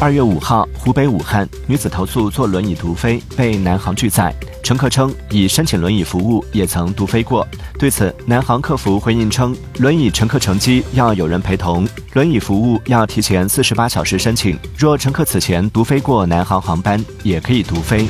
二月五号湖北武汉女子投诉坐轮椅毒飞被南航拒载乘客称已申请轮椅服务也曾毒飞过。对此南航客服回应称轮椅乘客乘机要有人陪同轮椅服务要提前四十八小时申请若乘客此前毒飞过南航航班也可以毒飞。